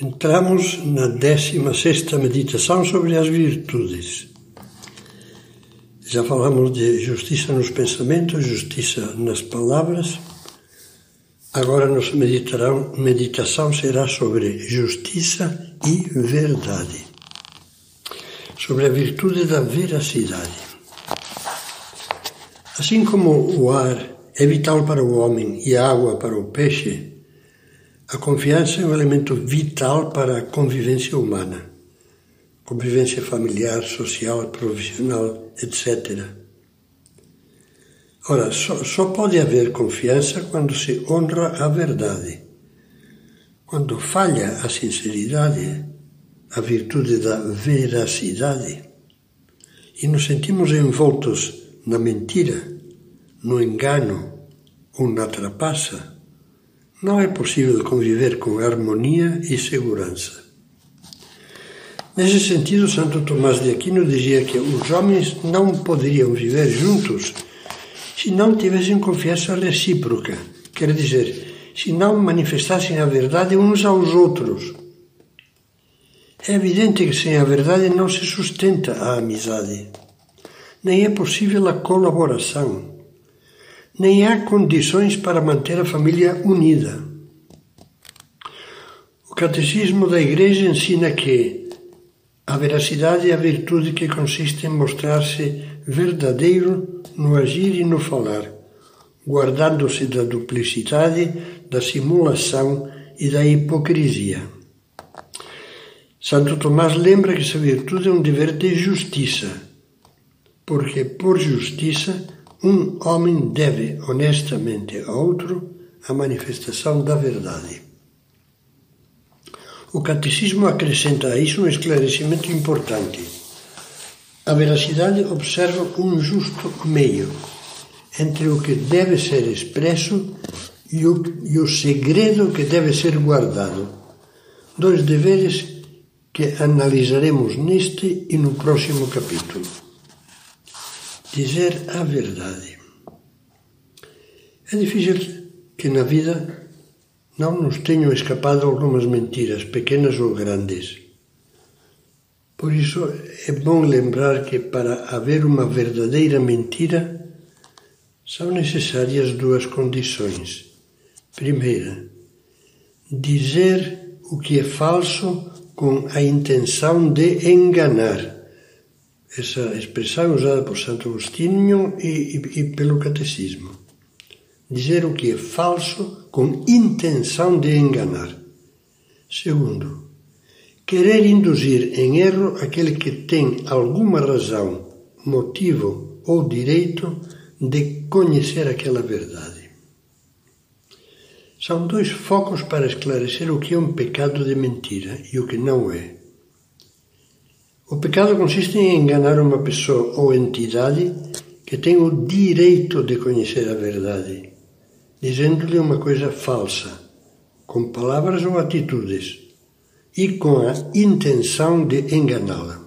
Entramos na 16 meditação sobre as virtudes. Já falamos de justiça nos pensamentos, justiça nas palavras. Agora nossa meditação será sobre justiça e verdade. Sobre a virtude da veracidade. Assim como o ar é vital para o homem e a água para o peixe, a confiança é um elemento vital para a convivência humana, convivência familiar, social, profissional, etc. Ora, só, só pode haver confiança quando se honra a verdade. Quando falha a sinceridade, a virtude da veracidade, e nos sentimos envoltos na mentira, no engano ou na trapaça, não é possível conviver com harmonia e segurança. Nesse sentido, Santo Tomás de Aquino dizia que os homens não poderiam viver juntos se não tivessem confiança recíproca, quer dizer, se não manifestassem a verdade uns aos outros. É evidente que sem a verdade não se sustenta a amizade, nem é possível a colaboração nem há condições para manter a família unida. O Catecismo da Igreja ensina que a veracidade é a virtude que consiste em mostrar-se verdadeiro no agir e no falar, guardando-se da duplicidade, da simulação e da hipocrisia. Santo Tomás lembra que essa virtude é um dever de justiça, porque por justiça um homem deve honestamente a outro a manifestação da verdade. O catecismo acrescenta a isso um esclarecimento importante. A veracidade observa um justo meio entre o que deve ser expresso e o, e o segredo que deve ser guardado. Dois deveres que analisaremos neste e no próximo capítulo dizer a verdade. É difícil que na vida não nos tenham escapado algumas mentiras, pequenas ou grandes. Por isso é bom lembrar que para haver uma verdadeira mentira são necessárias duas condições. Primeira, dizer o que é falso com a intenção de enganar essa expressão usada por Santo Agostinho e, e, e pelo Catecismo. Dizer o que é falso com intenção de enganar. Segundo, querer induzir em erro aquele que tem alguma razão, motivo ou direito de conhecer aquela verdade. São dois focos para esclarecer o que é um pecado de mentira e o que não é. O pecado consiste em enganar uma pessoa ou entidade que tem o direito de conhecer a verdade, dizendo-lhe uma coisa falsa, com palavras ou atitudes, e com a intenção de enganá-la.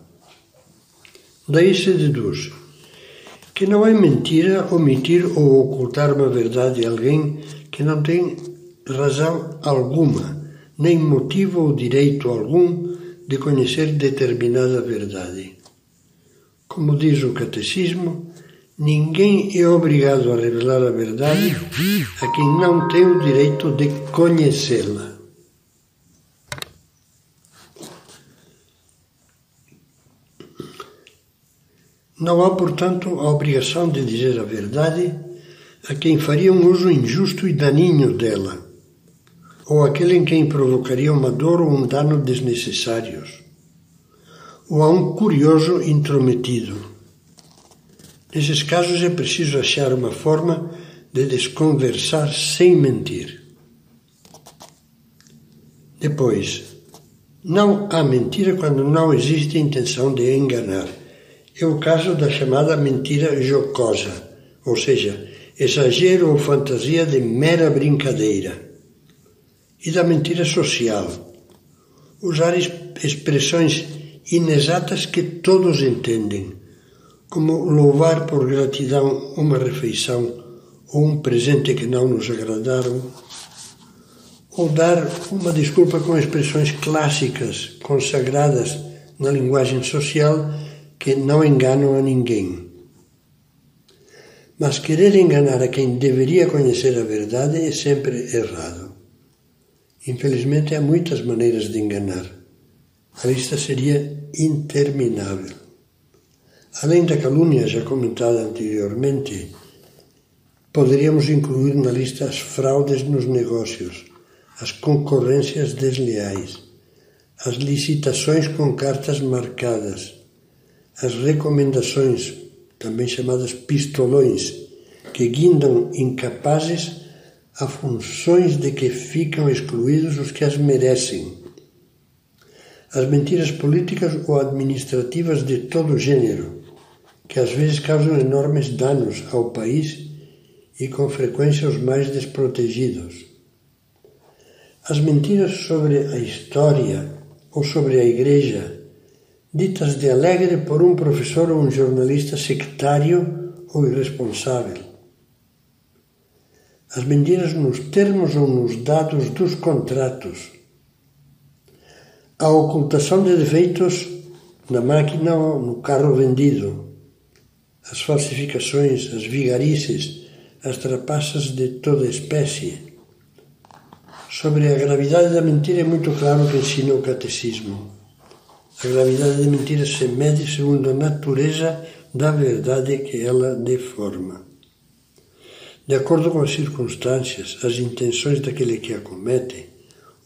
Daí se deduz que não é mentira omitir ou ocultar uma verdade a alguém que não tem razão alguma, nem motivo ou direito algum de conhecer determinada verdade. Como diz o Catecismo, ninguém é obrigado a revelar a verdade a quem não tem o direito de conhecê-la. Não há, portanto, a obrigação de dizer a verdade a quem faria um uso injusto e daninho dela ou aquele em quem provocaria uma dor ou um dano desnecessários, ou a um curioso intrometido. Nesses casos é preciso achar uma forma de desconversar sem mentir. Depois, não há mentira quando não existe intenção de enganar. É o caso da chamada mentira jocosa, ou seja, exagero ou fantasia de mera brincadeira e da mentira social. Usar expressões inexatas que todos entendem, como louvar por gratidão uma refeição ou um presente que não nos agradaram, ou dar uma desculpa com expressões clássicas, consagradas na linguagem social, que não enganam a ninguém. Mas querer enganar a quem deveria conhecer a verdade é sempre errado. Infelizmente, há muitas maneiras de enganar. A lista seria interminável. Além da calúnia já comentada anteriormente, poderíamos incluir na lista as fraudes nos negócios, as concorrências desleais, as licitações com cartas marcadas, as recomendações, também chamadas pistolões, que guindam incapazes a funções de que ficam excluídos os que as merecem. As mentiras políticas ou administrativas de todo gênero, que às vezes causam enormes danos ao país e com frequência aos mais desprotegidos. As mentiras sobre a história ou sobre a Igreja, ditas de alegre por um professor ou um jornalista sectário ou irresponsável as mentiras nos termos ou nos dados dos contratos, a ocultação de defeitos na máquina ou no carro vendido, as falsificações, as vigarices, as trapaças de toda espécie. Sobre a gravidade da mentira é muito claro que ensina o catecismo. A gravidade da mentira se mede segundo a natureza da verdade que ela deforma de acordo com as circunstâncias, as intenções daquele que a comete,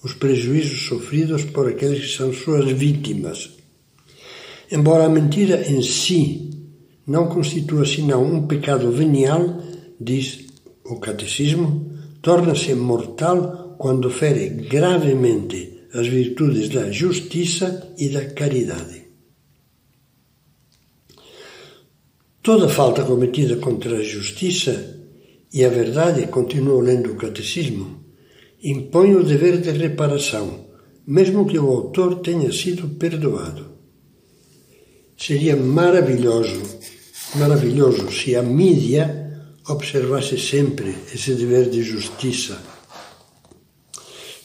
os prejuízos sofridos por aqueles que são suas vítimas. Embora a mentira em si não constitua senão um pecado venial, diz o catecismo, torna-se mortal quando fere gravemente as virtudes da justiça e da caridade. Toda falta cometida contra a justiça e a verdade, continuo lendo o catecismo, impõe o dever de reparação, mesmo que o autor tenha sido perdoado. Seria maravilhoso, maravilhoso se a mídia observasse sempre esse dever de justiça.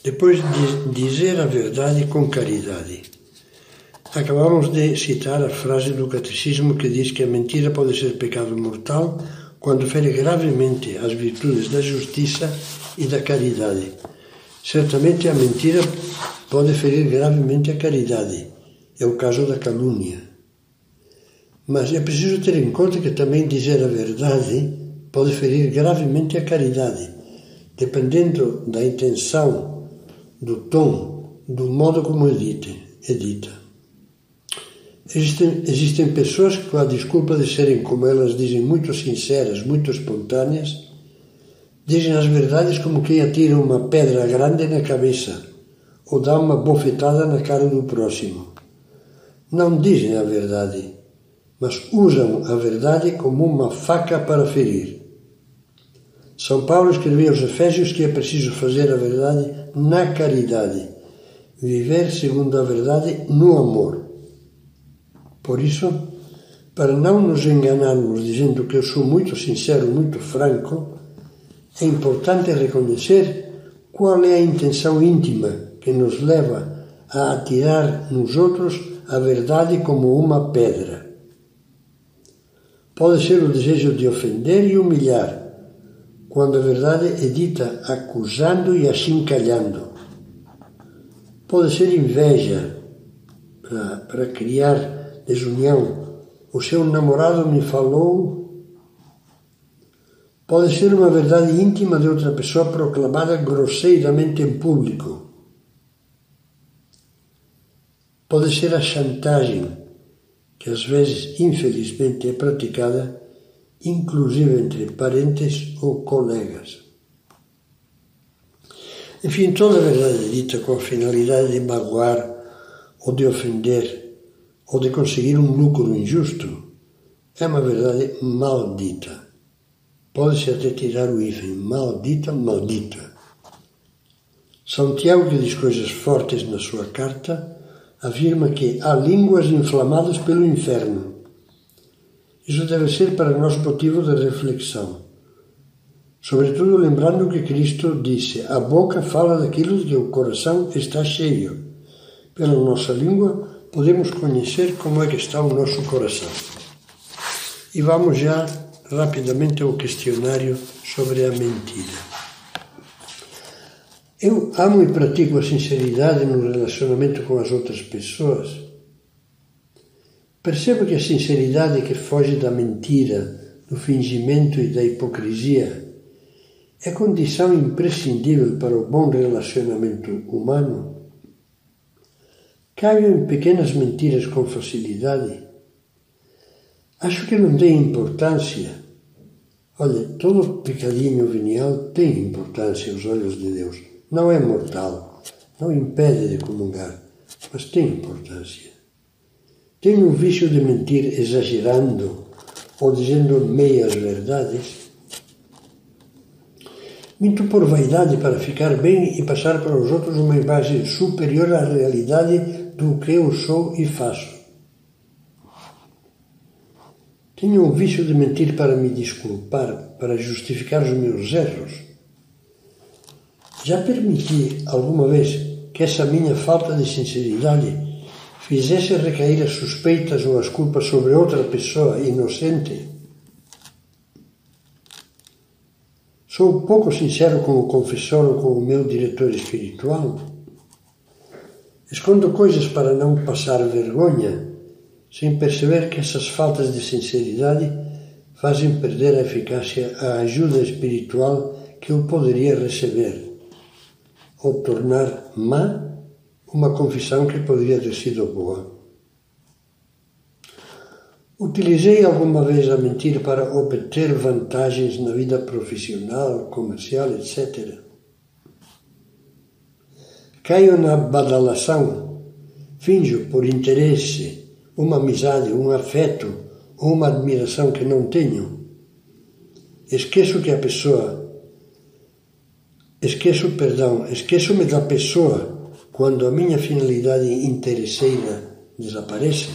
Depois de dizer a verdade com caridade. Acabamos de citar a frase do catecismo que diz que a mentira pode ser pecado mortal quando fere gravemente as virtudes da justiça e da caridade. Certamente a mentira pode ferir gravemente a caridade. É o caso da calúnia. Mas é preciso ter em conta que também dizer a verdade pode ferir gravemente a caridade, dependendo da intenção, do tom, do modo como é dita. É dita. Existem, existem pessoas que, com a desculpa de serem, como elas dizem, muito sinceras, muito espontâneas, dizem as verdades como quem atira uma pedra grande na cabeça ou dá uma bofetada na cara do próximo. Não dizem a verdade, mas usam a verdade como uma faca para ferir. São Paulo escreveu aos Efésios que é preciso fazer a verdade na caridade, viver segundo a verdade no amor. Por isso, para não nos enganarmos dizendo que eu sou muito sincero, muito franco, é importante reconhecer qual é a intenção íntima que nos leva a atirar nos outros a verdade como uma pedra. Pode ser o desejo de ofender e humilhar, quando a verdade é dita acusando e achincalhando. Pode ser inveja, para criar desunião. O seu namorado me falou. Pode ser uma verdade íntima de outra pessoa proclamada grosseiramente em público. Pode ser a chantagem, que às vezes, infelizmente, é praticada inclusive entre parentes ou colegas. Enfim, toda verdade dita com a finalidade de magoar ou de ofender ou de conseguir um lucro injusto é uma verdade maldita. Pode-se até tirar o hífen, maldita, maldita. São Tiago, que diz coisas fortes na sua carta, afirma que há línguas inflamadas pelo inferno. Isso deve ser para nós motivo de reflexão. Sobretudo lembrando que Cristo disse: a boca fala daquilo que o coração está cheio. Pela nossa língua podemos conhecer como é que está o nosso coração. E vamos já rapidamente ao questionário sobre a mentira. Eu amo e pratico a sinceridade no relacionamento com as outras pessoas. Percebo que a sinceridade que foge da mentira, do fingimento e da hipocrisia é condição imprescindível para o bom relacionamento humano. Caio em pequenas mentiras com facilidade. Acho que não tem importância. Olha, todo pecadinho venial tem importância aos olhos de Deus não é mortal, não impede de comungar, mas tem importância. Tenho o vício de mentir exagerando ou dizendo meias verdades. Minto por vaidade para ficar bem e passar para os outros uma imagem superior à realidade do que eu sou e faço. Tenho o vício de mentir para me desculpar, para justificar os meus erros. Já permiti alguma vez que essa minha falta de sinceridade fizesse recair as suspeitas ou as culpas sobre outra pessoa inocente? Sou pouco sincero com o confessor ou com o meu diretor espiritual? Escondo coisas para não passar vergonha, sem perceber que essas faltas de sinceridade fazem perder a eficácia a ajuda espiritual que eu poderia receber ou tornar má uma confissão que poderia ter sido boa. Utilizei alguma vez a mentira para obter vantagens na vida profissional, comercial, etc. Caio na badalação, finjo por interesse uma amizade, um afeto ou uma admiração que não tenho. Esqueço que a pessoa Esqueço, perdão, esqueço-me da pessoa quando a minha finalidade interesseira desaparece.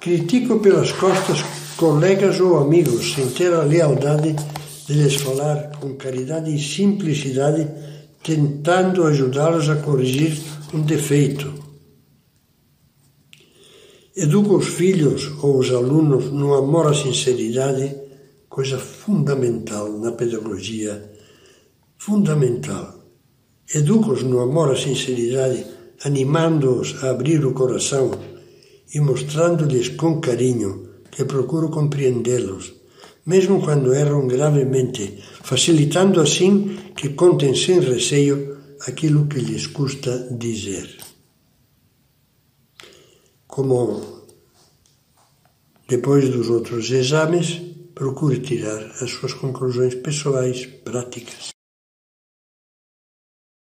Critico pelas costas colegas ou amigos sem ter a lealdade de lhes falar com caridade e simplicidade, tentando ajudá-los a corrigir um defeito. Educo os filhos ou os alunos no amor à sinceridade, coisa fundamental na pedagogia fundamental. Educa-os no amor à sinceridade, animando-os a abrir o coração e mostrando-lhes com carinho que procuro compreendê-los, mesmo quando erram gravemente, facilitando assim que contem sem receio aquilo que lhes custa dizer. Como depois dos outros exames, procure tirar as suas conclusões pessoais práticas.